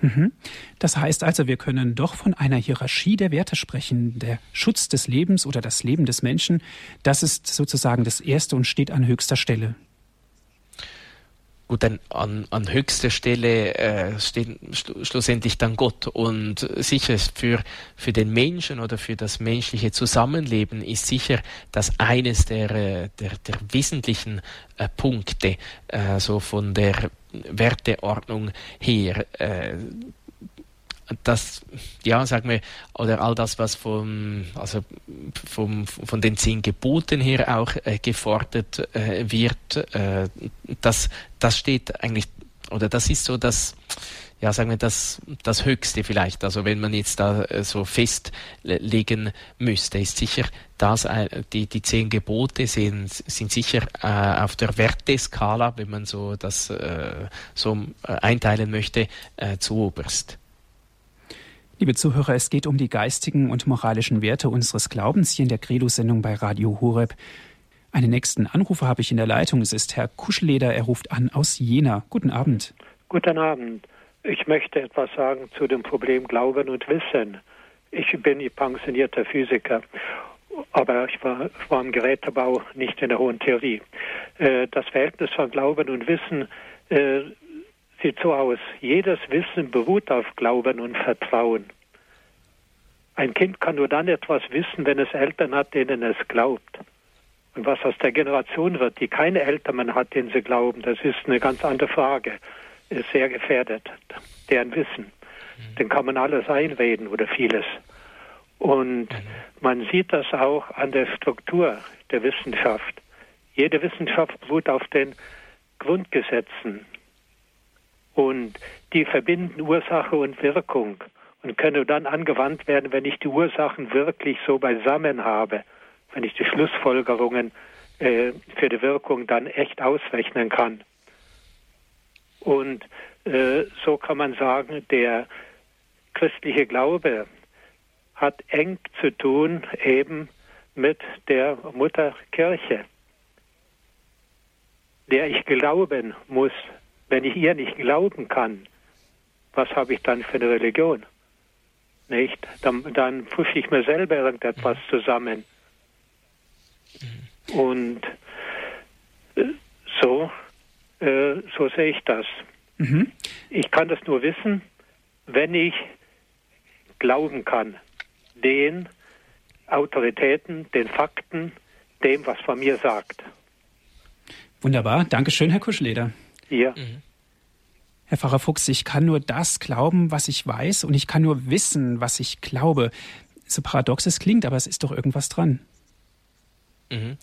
Mhm. Das heißt also, wir können doch von einer Hierarchie der Werte sprechen. Der Schutz des Lebens oder das Leben des Menschen, das ist sozusagen das Erste und steht an höchster Stelle. Gut, dann an, an höchster Stelle äh, steht schlussendlich dann Gott. Und sicher für, für den Menschen oder für das menschliche Zusammenleben ist sicher das eines der, äh, der, der wesentlichen äh, Punkte, äh, so von der Werteordnung her. Äh, das, ja, sagen wir, oder all das, was vom, also vom, von den zehn Geboten her auch äh, gefordert äh, wird, äh, das, das steht eigentlich, oder das ist so das, ja, sagen wir, das, das Höchste vielleicht. Also wenn man jetzt da äh, so festlegen müsste, ist sicher das, äh, die, die zehn Gebote sind, sind sicher äh, auf der Werteskala, wenn man so das äh, so äh, einteilen möchte, äh, zu oberst. Liebe Zuhörer, es geht um die geistigen und moralischen Werte unseres Glaubens hier in der Credo-Sendung bei Radio Horeb. Einen nächsten Anrufer habe ich in der Leitung. Es ist Herr Kuschleder. Er ruft an aus Jena. Guten Abend. Guten Abend. Ich möchte etwas sagen zu dem Problem Glauben und Wissen. Ich bin pensionierter Physiker, aber ich war, war im Gerätebau, nicht in der hohen Theorie. Äh, das Verhältnis von Glauben und Wissen äh, sieht so aus. Jedes Wissen beruht auf Glauben und Vertrauen. Ein Kind kann nur dann etwas wissen, wenn es Eltern hat, denen es glaubt. Und was aus der Generation wird, die keine Eltern mehr hat, denen sie glauben, das ist eine ganz andere Frage. Ist sehr gefährdet, deren Wissen. Mhm. Den kann man alles einreden oder vieles. Und mhm. man sieht das auch an der Struktur der Wissenschaft. Jede Wissenschaft beruht auf den Grundgesetzen, und die verbinden Ursache und Wirkung. und können dann angewandt werden, wenn ich die Ursachen wirklich so beisammen habe, wenn ich die Schlussfolgerungen äh, für die Wirkung dann echt ausrechnen kann. Und äh, so kann man sagen, der christliche Glaube hat eng zu tun eben mit der Mutterkirche, der ich glauben muss. Wenn ich ihr nicht glauben kann, was habe ich dann für eine Religion? Nicht? Dann, dann pushe ich mir selber irgendetwas zusammen. Und äh, so, äh, so sehe ich das. Mhm. Ich kann das nur wissen, wenn ich glauben kann, den Autoritäten, den Fakten, dem, was von mir sagt. Wunderbar. Dankeschön, Herr Kuschleder. Ja. Mhm. Herr Pfarrer Fuchs, ich kann nur das glauben, was ich weiß, und ich kann nur wissen, was ich glaube. So paradox es klingt, aber es ist doch irgendwas dran. Mhm.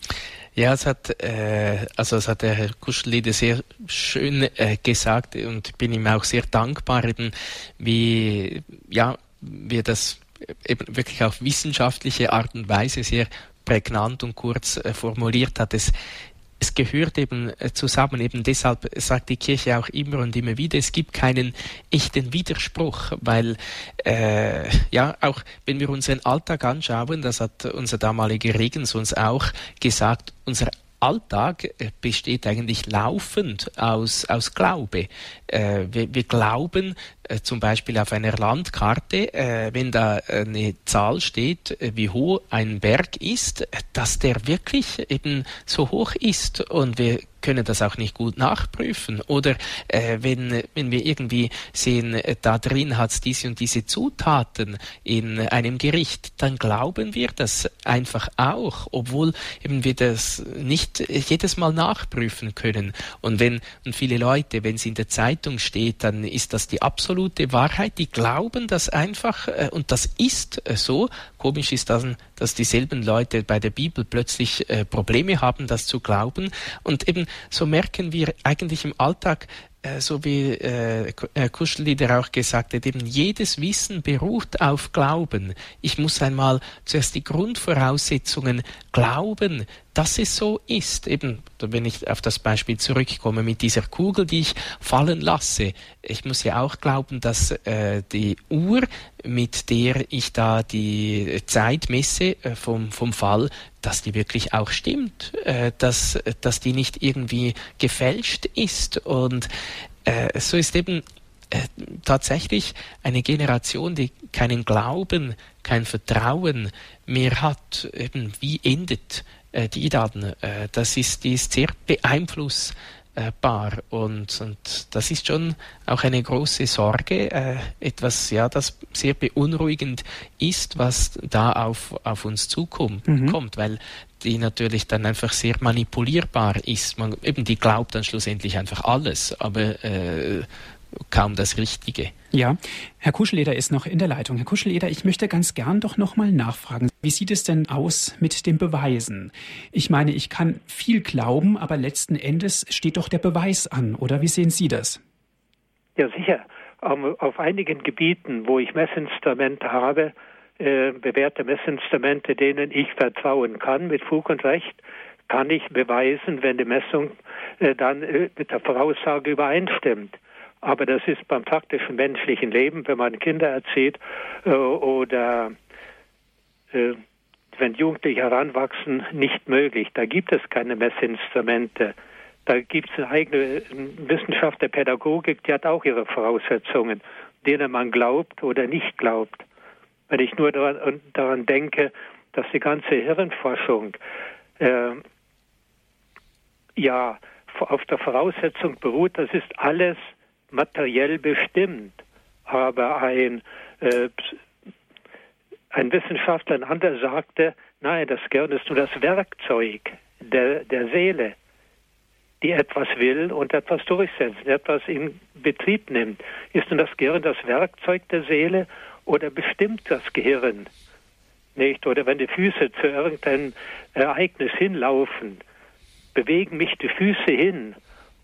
Ja, es hat, äh, also es hat der Herr Kuschelide sehr schön äh, gesagt und bin ihm auch sehr dankbar, eben wie, ja, wie er das eben wirklich auf wissenschaftliche Art und Weise sehr prägnant und kurz äh, formuliert hat. Es es gehört eben äh, zusammen. Eben deshalb sagt die Kirche auch immer und immer wieder, es gibt keinen echten Widerspruch, weil äh, ja auch wenn wir unseren Alltag anschauen, das hat unser damaliger Regens uns auch gesagt, unser Alltag äh, besteht eigentlich laufend aus, aus Glaube. Äh, wir, wir, glauben äh, zum Beispiel auf einer Landkarte, äh, wenn da eine Zahl steht, äh, wie hoch ein Berg ist, dass der wirklich eben so hoch ist und wir können das auch nicht gut nachprüfen. Oder äh, wenn, wenn wir irgendwie sehen, äh, da drin hat es diese und diese Zutaten in einem Gericht, dann glauben wir das einfach auch, obwohl eben wir das nicht jedes Mal nachprüfen können. Und wenn und viele Leute, wenn es in der Zeitung steht, dann ist das die absolute Wahrheit. Die glauben das einfach äh, und das ist äh, so. Komisch ist dann, dass dieselben Leute bei der Bibel plötzlich äh, Probleme haben, das zu glauben. Und eben so merken wir eigentlich im Alltag, äh, so wie äh, Kuschellieder auch gesagt hat, eben jedes Wissen beruht auf Glauben. Ich muss einmal zuerst die Grundvoraussetzungen glauben, dass es so ist. Eben, wenn ich auf das Beispiel zurückkomme mit dieser Kugel, die ich fallen lasse. Ich muss ja auch glauben, dass äh, die Uhr, mit der ich da die Zeit messe äh, vom, vom Fall, dass die wirklich auch stimmt, äh, dass, dass die nicht irgendwie gefälscht ist. Und äh, so ist eben äh, tatsächlich eine Generation, die keinen Glauben, kein Vertrauen mehr hat, eben wie endet die dann? Äh, das ist, die ist sehr beeinflussbar und, und das ist schon auch eine große Sorge, äh, etwas, ja, das sehr beunruhigend ist, was da auf, auf uns zukommt, mhm. kommt, weil die natürlich dann einfach sehr manipulierbar ist. Man, eben die glaubt dann schlussendlich einfach alles, aber äh, kaum das Richtige. Ja, Herr Kuscheleder ist noch in der Leitung. Herr Kuscheleder, ich möchte ganz gern doch noch mal nachfragen. Wie sieht es denn aus mit den Beweisen? Ich meine, ich kann viel glauben, aber letzten Endes steht doch der Beweis an, oder wie sehen Sie das? Ja, sicher. Auf einigen Gebieten, wo ich Messinstrumente habe, äh, bewährte Messinstrumente, denen ich vertrauen kann, mit Fug und Recht, kann ich beweisen, wenn die Messung äh, dann äh, mit der Voraussage übereinstimmt. Aber das ist beim praktischen menschlichen Leben, wenn man Kinder erzieht äh, oder äh, wenn Jugendliche heranwachsen, nicht möglich. Da gibt es keine Messinstrumente. Da gibt es eine eigene Wissenschaft der Pädagogik, die hat auch ihre Voraussetzungen, denen man glaubt oder nicht glaubt. Wenn ich nur daran, daran denke, dass die ganze Hirnforschung äh, ja auf der Voraussetzung beruht, das ist alles materiell bestimmt. Aber ein, äh, ein Wissenschaftler, ein anderer sagte, nein, das Gehirn ist nur das Werkzeug der, der Seele, die etwas will und etwas durchsetzt, etwas in Betrieb nimmt. Ist nun das Gehirn das Werkzeug der Seele oder bestimmt das Gehirn? Nicht? Oder wenn die Füße zu irgendeinem Ereignis hinlaufen, bewegen mich die Füße hin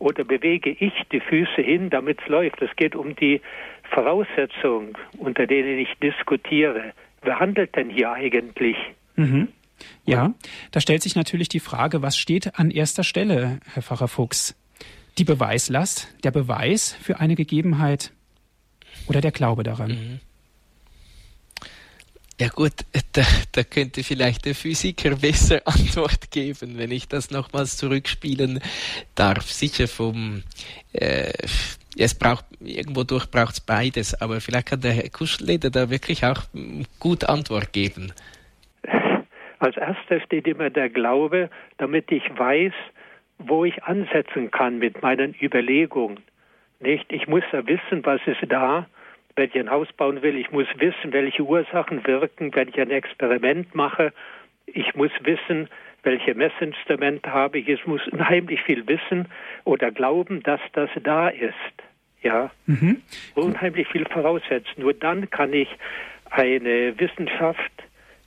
oder bewege ich die Füße hin, damit es läuft. Es geht um die Voraussetzungen, unter denen ich diskutiere. Wer handelt denn hier eigentlich? Mhm. Ja, da stellt sich natürlich die Frage, was steht an erster Stelle, Herr Pfarrer Fuchs? Die Beweislast, der Beweis für eine Gegebenheit oder der Glaube daran? Mhm. Ja gut, da, da, könnte vielleicht der Physiker besser Antwort geben, wenn ich das nochmals zurückspielen darf. Sicher vom, äh, es braucht, irgendwo durch braucht es beides, aber vielleicht kann der Herr Kuschleder da wirklich auch gut Antwort geben. Als erstes steht immer der Glaube, damit ich weiß, wo ich ansetzen kann mit meinen Überlegungen. Nicht? Ich muss ja wissen, was ist da, wenn ich ein Haus bauen will. Ich muss wissen, welche Ursachen wirken, wenn ich ein Experiment mache. Ich muss wissen, welche Messinstrumente habe ich. Es muss unheimlich viel wissen oder glauben, dass das da ist. Ja, mhm. unheimlich viel voraussetzen. Nur dann kann ich eine Wissenschaft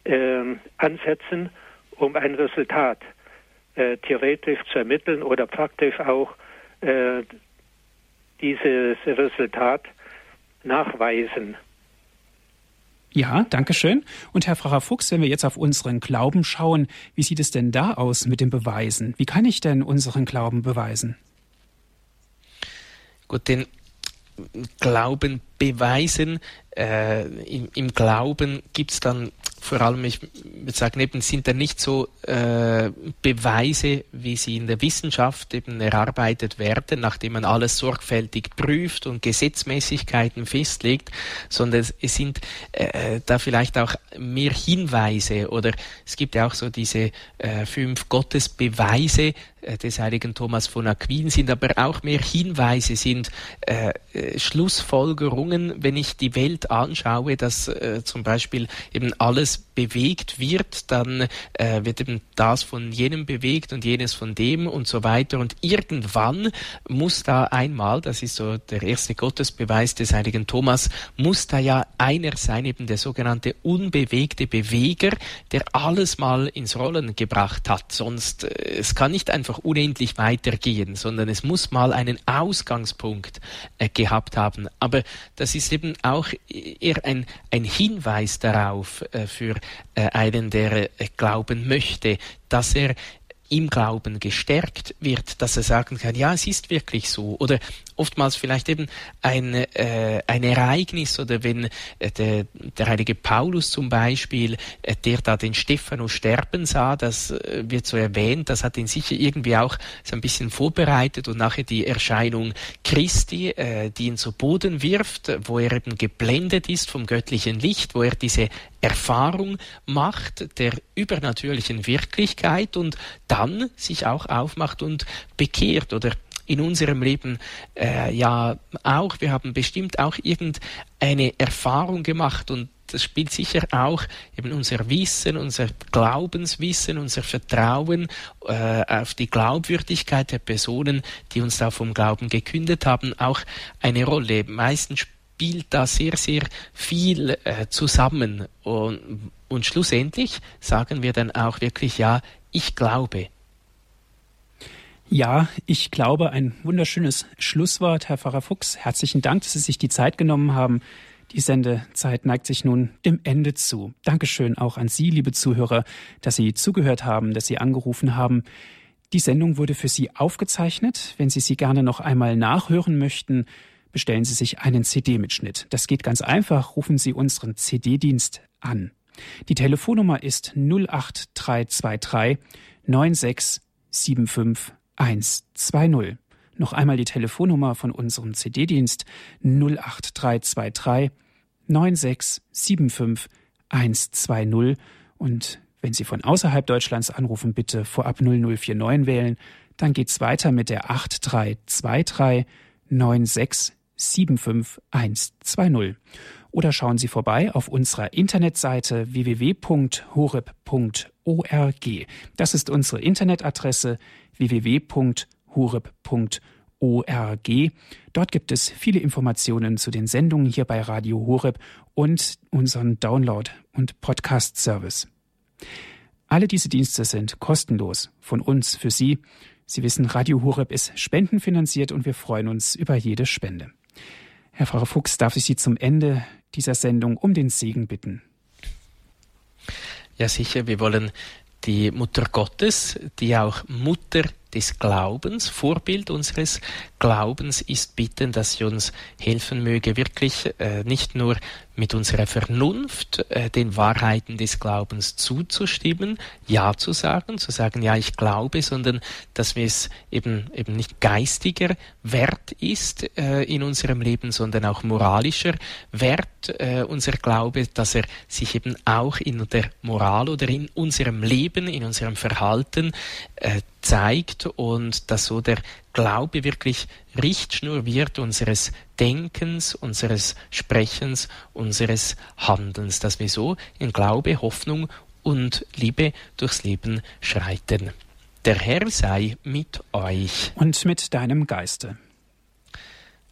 äh, ansetzen, um ein Resultat äh, theoretisch zu ermitteln oder praktisch auch äh, dieses Resultat nachweisen. Ja, danke schön. Und Herr Pfarrer Fuchs, wenn wir jetzt auf unseren Glauben schauen, wie sieht es denn da aus mit den Beweisen? Wie kann ich denn unseren Glauben beweisen? Gut, den Glauben beweisen. Äh, im, im, Glauben gibt es dann vor allem, ich würde sagen, eben sind da nicht so äh, Beweise, wie sie in der Wissenschaft eben erarbeitet werden, nachdem man alles sorgfältig prüft und Gesetzmäßigkeiten festlegt, sondern es, sind äh, da vielleicht auch mehr Hinweise oder es gibt ja auch so diese äh, fünf Gottesbeweise des heiligen Thomas von Aquin, sind aber auch mehr Hinweise, sind äh, äh, Schlussfolgerungen, wenn ich die Welt anschaue, dass äh, zum Beispiel eben alles bewegt wird, dann äh, wird eben das von jenem bewegt und jenes von dem und so weiter. Und irgendwann muss da einmal, das ist so der erste Gottesbeweis des heiligen Thomas, muss da ja einer sein, eben der sogenannte unbewegte Beweger, der alles mal ins Rollen gebracht hat. Sonst, äh, es kann nicht einfach unendlich weitergehen, sondern es muss mal einen Ausgangspunkt äh, gehabt haben. Aber das ist eben auch eher ein, ein Hinweis darauf äh, für äh, einen, der äh, glauben möchte, dass er im Glauben gestärkt wird, dass er sagen kann, ja, es ist wirklich so. Oder oftmals vielleicht eben ein, äh, ein Ereignis oder wenn äh, der, der heilige Paulus zum Beispiel, äh, der da den Stephanus sterben sah, das äh, wird so erwähnt, das hat ihn sicher irgendwie auch so ein bisschen vorbereitet und nachher die Erscheinung Christi, äh, die ihn zu Boden wirft, wo er eben geblendet ist vom göttlichen Licht, wo er diese Erfahrung macht der übernatürlichen Wirklichkeit und dann sich auch aufmacht und bekehrt oder in unserem Leben äh, ja auch. Wir haben bestimmt auch irgendeine Erfahrung gemacht und das spielt sicher auch eben unser Wissen, unser Glaubenswissen, unser Vertrauen äh, auf die Glaubwürdigkeit der Personen, die uns da vom Glauben gekündet haben, auch eine Rolle. Meistens spielt da sehr, sehr viel äh, zusammen und, und schlussendlich sagen wir dann auch wirklich, ja, ich glaube. Ja, ich glaube, ein wunderschönes Schlusswort, Herr Pfarrer Fuchs. Herzlichen Dank, dass Sie sich die Zeit genommen haben. Die Sendezeit neigt sich nun dem Ende zu. Dankeschön auch an Sie, liebe Zuhörer, dass Sie zugehört haben, dass Sie angerufen haben. Die Sendung wurde für Sie aufgezeichnet. Wenn Sie sie gerne noch einmal nachhören möchten, bestellen Sie sich einen CD-Mitschnitt. Das geht ganz einfach. Rufen Sie unseren CD-Dienst an. Die Telefonnummer ist 08323 9675 120. Noch einmal die Telefonnummer von unserem CD-Dienst 08323 9675 120 und wenn Sie von außerhalb Deutschlands anrufen, bitte vorab 0049 wählen. Dann geht's weiter mit der 8323 9675 120. Oder schauen Sie vorbei auf unserer Internetseite www.horeb.org. Das ist unsere Internetadresse www.horeb.org. Dort gibt es viele Informationen zu den Sendungen hier bei Radio Horeb und unseren Download- und Podcast-Service. Alle diese Dienste sind kostenlos von uns für Sie. Sie wissen, Radio Horeb ist spendenfinanziert und wir freuen uns über jede Spende. Herr Pfarrer Fuchs, darf ich Sie zum Ende dieser Sendung um den Segen bitten? Ja, sicher. Wir wollen die Mutter Gottes, die auch Mutter des Glaubens, Vorbild unseres Glaubens ist, bitten, dass sie uns helfen möge, wirklich äh, nicht nur mit unserer Vernunft äh, den Wahrheiten des Glaubens zuzustimmen, Ja zu sagen, zu sagen, ja, ich glaube, sondern dass wir es eben, eben nicht geistiger Wert ist äh, in unserem Leben, sondern auch moralischer Wert, äh, unser Glaube, dass er sich eben auch in der Moral oder in unserem Leben, in unserem Verhalten äh, zeigt und dass so der Glaube wirklich Richtschnur wird unseres Denkens, unseres Sprechens, unseres Handelns, dass wir so in Glaube, Hoffnung und Liebe durchs Leben schreiten. Der Herr sei mit euch. Und mit deinem Geiste.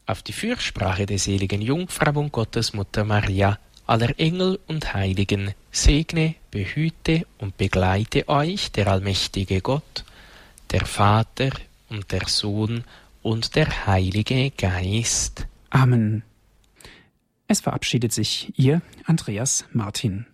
Auf die Fürsprache der seligen Jungfrau und Gottesmutter Maria, aller Engel und Heiligen, segne, behüte und begleite euch der allmächtige Gott, der Vater und der Sohn und der Heilige Geist. Amen. Es verabschiedet sich Ihr Andreas Martin.